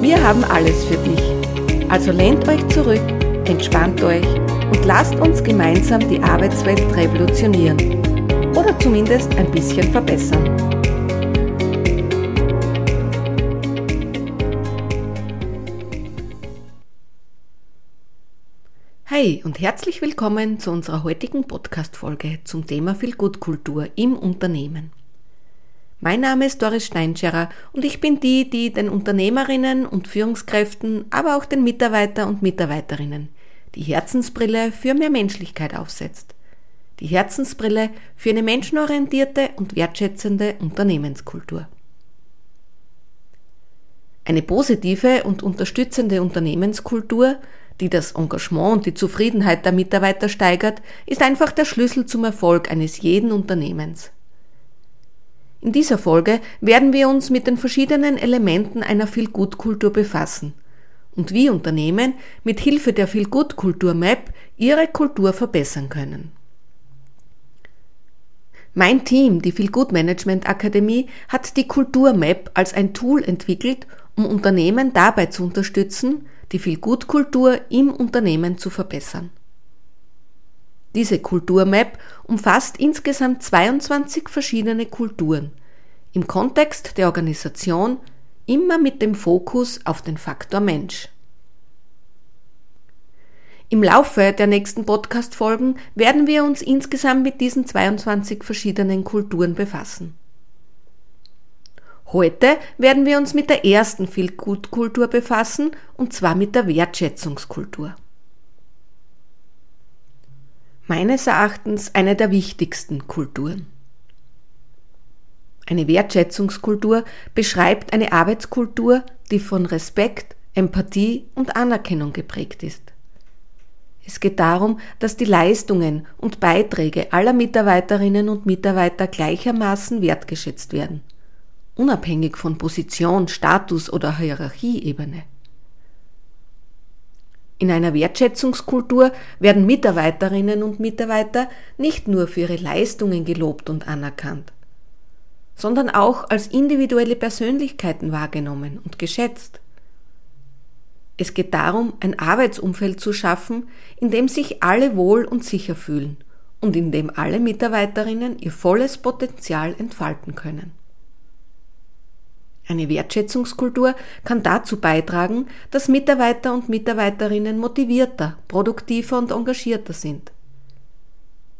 Wir haben alles für dich. Also lehnt euch zurück, entspannt euch und lasst uns gemeinsam die Arbeitswelt revolutionieren. Oder zumindest ein bisschen verbessern. Hi und herzlich willkommen zu unserer heutigen Podcast-Folge zum Thema Vielgutkultur im Unternehmen. Mein Name ist Doris Steinscherer und ich bin die, die den Unternehmerinnen und Führungskräften, aber auch den Mitarbeiter und Mitarbeiterinnen die Herzensbrille für mehr Menschlichkeit aufsetzt. Die Herzensbrille für eine menschenorientierte und wertschätzende Unternehmenskultur. Eine positive und unterstützende Unternehmenskultur, die das Engagement und die Zufriedenheit der Mitarbeiter steigert, ist einfach der Schlüssel zum Erfolg eines jeden Unternehmens. In dieser Folge werden wir uns mit den verschiedenen Elementen einer Feel-Good-Kultur befassen und wie Unternehmen mit Hilfe der Feel-Good-Kultur-Map ihre Kultur verbessern können. Mein Team, die Feel-Good Management Akademie, hat die Kultur-Map als ein Tool entwickelt, um Unternehmen dabei zu unterstützen, die Feel-Good-Kultur im Unternehmen zu verbessern. Diese Kulturmap umfasst insgesamt 22 verschiedene Kulturen, im Kontext der Organisation immer mit dem Fokus auf den Faktor Mensch. Im Laufe der nächsten Podcast-Folgen werden wir uns insgesamt mit diesen 22 verschiedenen Kulturen befassen. Heute werden wir uns mit der ersten Feel-Good-Kultur befassen, und zwar mit der Wertschätzungskultur meines Erachtens eine der wichtigsten Kulturen. Eine Wertschätzungskultur beschreibt eine Arbeitskultur, die von Respekt, Empathie und Anerkennung geprägt ist. Es geht darum, dass die Leistungen und Beiträge aller Mitarbeiterinnen und Mitarbeiter gleichermaßen wertgeschätzt werden, unabhängig von Position, Status oder Hierarchieebene. In einer Wertschätzungskultur werden Mitarbeiterinnen und Mitarbeiter nicht nur für ihre Leistungen gelobt und anerkannt, sondern auch als individuelle Persönlichkeiten wahrgenommen und geschätzt. Es geht darum, ein Arbeitsumfeld zu schaffen, in dem sich alle wohl und sicher fühlen und in dem alle Mitarbeiterinnen ihr volles Potenzial entfalten können. Eine Wertschätzungskultur kann dazu beitragen, dass Mitarbeiter und Mitarbeiterinnen motivierter, produktiver und engagierter sind.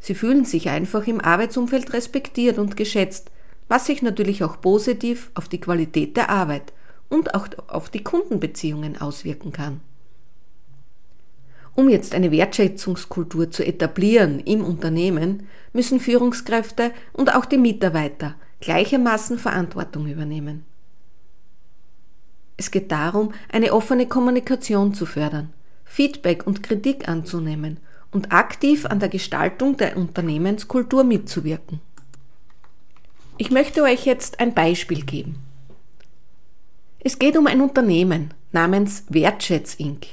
Sie fühlen sich einfach im Arbeitsumfeld respektiert und geschätzt, was sich natürlich auch positiv auf die Qualität der Arbeit und auch auf die Kundenbeziehungen auswirken kann. Um jetzt eine Wertschätzungskultur zu etablieren im Unternehmen, müssen Führungskräfte und auch die Mitarbeiter gleichermaßen Verantwortung übernehmen. Es geht darum, eine offene Kommunikation zu fördern, Feedback und Kritik anzunehmen und aktiv an der Gestaltung der Unternehmenskultur mitzuwirken. Ich möchte euch jetzt ein Beispiel geben. Es geht um ein Unternehmen namens Wertschätz Inc.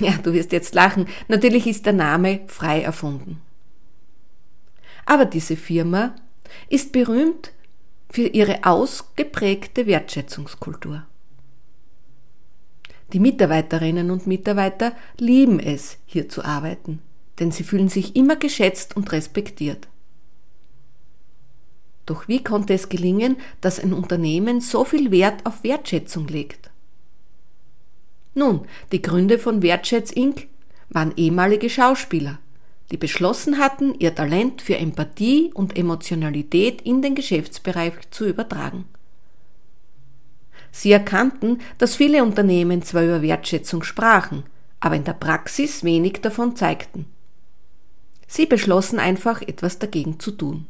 Ja, du wirst jetzt lachen, natürlich ist der Name frei erfunden. Aber diese Firma ist berühmt für ihre ausgeprägte Wertschätzungskultur. Die Mitarbeiterinnen und Mitarbeiter lieben es, hier zu arbeiten, denn sie fühlen sich immer geschätzt und respektiert. Doch wie konnte es gelingen, dass ein Unternehmen so viel Wert auf Wertschätzung legt? Nun, die Gründe von Wertschätz Inc. waren ehemalige Schauspieler, die beschlossen hatten, ihr Talent für Empathie und Emotionalität in den Geschäftsbereich zu übertragen. Sie erkannten, dass viele Unternehmen zwar über Wertschätzung sprachen, aber in der Praxis wenig davon zeigten. Sie beschlossen einfach, etwas dagegen zu tun.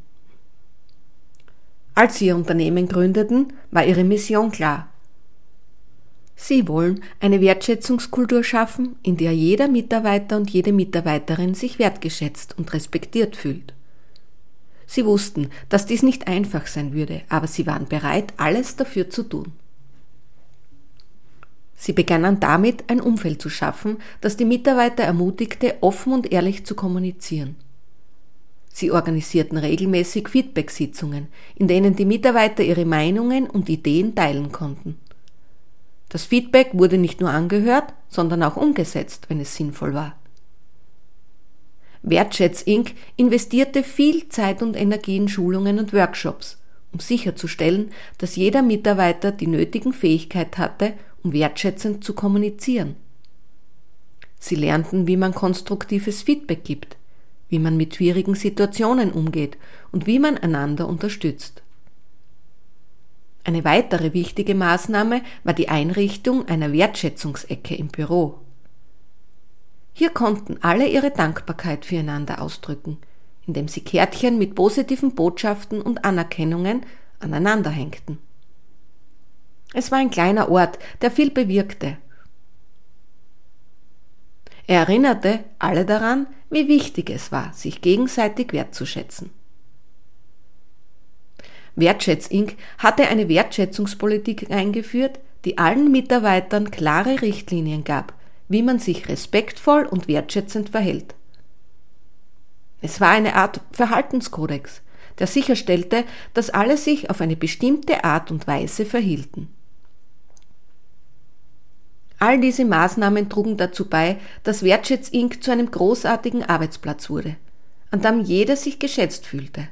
Als sie ihr Unternehmen gründeten, war ihre Mission klar. Sie wollen eine Wertschätzungskultur schaffen, in der jeder Mitarbeiter und jede Mitarbeiterin sich wertgeschätzt und respektiert fühlt. Sie wussten, dass dies nicht einfach sein würde, aber sie waren bereit, alles dafür zu tun. Sie begannen damit, ein Umfeld zu schaffen, das die Mitarbeiter ermutigte, offen und ehrlich zu kommunizieren. Sie organisierten regelmäßig Feedback-Sitzungen, in denen die Mitarbeiter ihre Meinungen und Ideen teilen konnten. Das Feedback wurde nicht nur angehört, sondern auch umgesetzt, wenn es sinnvoll war. Wertschätz Inc. investierte viel Zeit und Energie in Schulungen und Workshops, um sicherzustellen, dass jeder Mitarbeiter die nötigen Fähigkeiten hatte, um wertschätzend zu kommunizieren. Sie lernten, wie man konstruktives Feedback gibt, wie man mit schwierigen Situationen umgeht und wie man einander unterstützt. Eine weitere wichtige Maßnahme war die Einrichtung einer Wertschätzungsecke im Büro. Hier konnten alle ihre Dankbarkeit füreinander ausdrücken, indem sie Kärtchen mit positiven Botschaften und Anerkennungen aneinander hängten. Es war ein kleiner Ort, der viel bewirkte. Er erinnerte alle daran, wie wichtig es war, sich gegenseitig wertzuschätzen. Wertschätz Inc. hatte eine Wertschätzungspolitik eingeführt, die allen Mitarbeitern klare Richtlinien gab, wie man sich respektvoll und wertschätzend verhält. Es war eine Art Verhaltenskodex, der sicherstellte, dass alle sich auf eine bestimmte Art und Weise verhielten. All diese Maßnahmen trugen dazu bei, dass Wertschätz Inc. zu einem großartigen Arbeitsplatz wurde, an dem jeder sich geschätzt fühlte.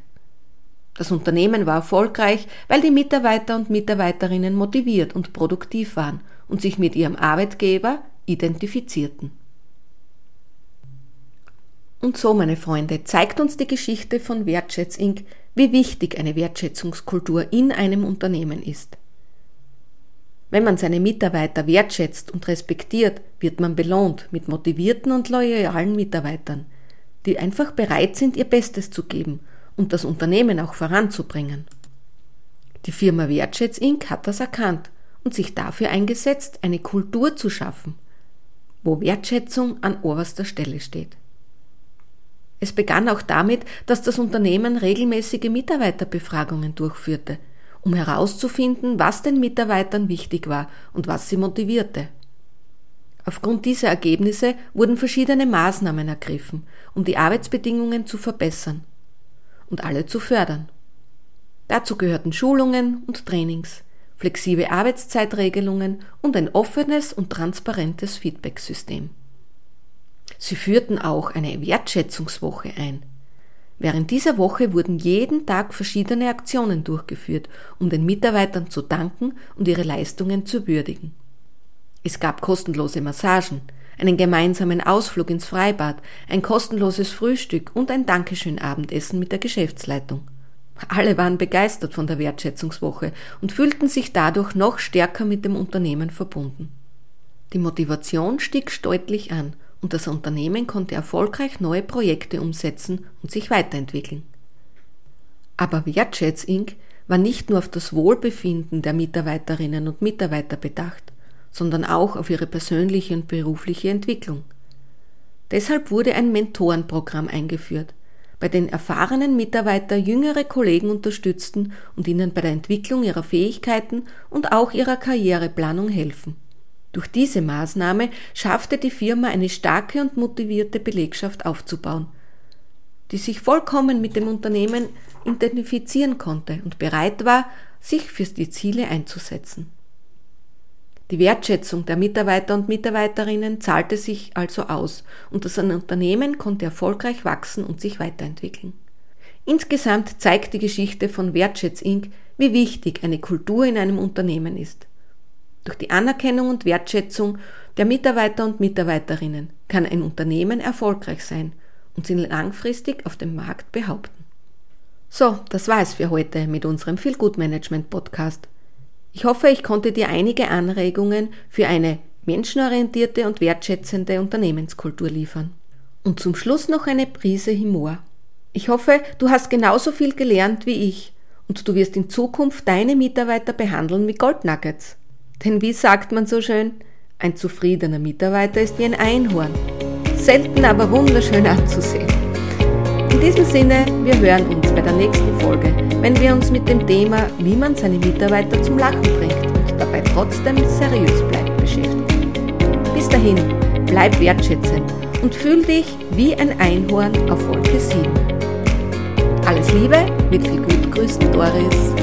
Das Unternehmen war erfolgreich, weil die Mitarbeiter und Mitarbeiterinnen motiviert und produktiv waren und sich mit ihrem Arbeitgeber identifizierten. Und so, meine Freunde, zeigt uns die Geschichte von Wertschätz Inc., wie wichtig eine Wertschätzungskultur in einem Unternehmen ist. Wenn man seine Mitarbeiter wertschätzt und respektiert, wird man belohnt mit motivierten und loyalen Mitarbeitern, die einfach bereit sind, ihr Bestes zu geben und das Unternehmen auch voranzubringen. Die Firma Wertschätz Inc. hat das erkannt und sich dafür eingesetzt, eine Kultur zu schaffen, wo Wertschätzung an oberster Stelle steht. Es begann auch damit, dass das Unternehmen regelmäßige Mitarbeiterbefragungen durchführte, um herauszufinden, was den Mitarbeitern wichtig war und was sie motivierte. Aufgrund dieser Ergebnisse wurden verschiedene Maßnahmen ergriffen, um die Arbeitsbedingungen zu verbessern und alle zu fördern. Dazu gehörten Schulungen und Trainings, flexible Arbeitszeitregelungen und ein offenes und transparentes Feedbacksystem. Sie führten auch eine Wertschätzungswoche ein. Während dieser Woche wurden jeden Tag verschiedene Aktionen durchgeführt, um den Mitarbeitern zu danken und ihre Leistungen zu würdigen. Es gab kostenlose Massagen, einen gemeinsamen Ausflug ins Freibad, ein kostenloses Frühstück und ein Dankeschön-Abendessen mit der Geschäftsleitung. Alle waren begeistert von der Wertschätzungswoche und fühlten sich dadurch noch stärker mit dem Unternehmen verbunden. Die Motivation stieg deutlich an und das Unternehmen konnte erfolgreich neue Projekte umsetzen und sich weiterentwickeln. Aber Wertschätz Inc. war nicht nur auf das Wohlbefinden der Mitarbeiterinnen und Mitarbeiter bedacht sondern auch auf ihre persönliche und berufliche Entwicklung. Deshalb wurde ein Mentorenprogramm eingeführt, bei dem erfahrenen Mitarbeiter jüngere Kollegen unterstützten und ihnen bei der Entwicklung ihrer Fähigkeiten und auch ihrer Karriereplanung helfen. Durch diese Maßnahme schaffte die Firma eine starke und motivierte Belegschaft aufzubauen, die sich vollkommen mit dem Unternehmen identifizieren konnte und bereit war, sich für die Ziele einzusetzen. Die Wertschätzung der Mitarbeiter und Mitarbeiterinnen zahlte sich also aus und das Unternehmen konnte erfolgreich wachsen und sich weiterentwickeln. Insgesamt zeigt die Geschichte von Wertschätz Inc., wie wichtig eine Kultur in einem Unternehmen ist. Durch die Anerkennung und Wertschätzung der Mitarbeiter und Mitarbeiterinnen kann ein Unternehmen erfolgreich sein und sich langfristig auf dem Markt behaupten. So, das war es für heute mit unserem Feel Good Management Podcast. Ich hoffe, ich konnte dir einige Anregungen für eine menschenorientierte und wertschätzende Unternehmenskultur liefern. Und zum Schluss noch eine Prise Humor. Ich hoffe, du hast genauso viel gelernt wie ich und du wirst in Zukunft deine Mitarbeiter behandeln wie Goldnuggets. Denn wie sagt man so schön, ein zufriedener Mitarbeiter ist wie ein Einhorn. Selten aber wunderschön anzusehen. In diesem Sinne, wir hören uns bei der nächsten Folge, wenn wir uns mit dem Thema, wie man seine Mitarbeiter zum Lachen bringt und dabei trotzdem seriös bleibt, beschäftigen. Bis dahin, bleib wertschätzend und fühl dich wie ein Einhorn auf Wolke 7. Alles Liebe, mit viel Glück grüßen Doris.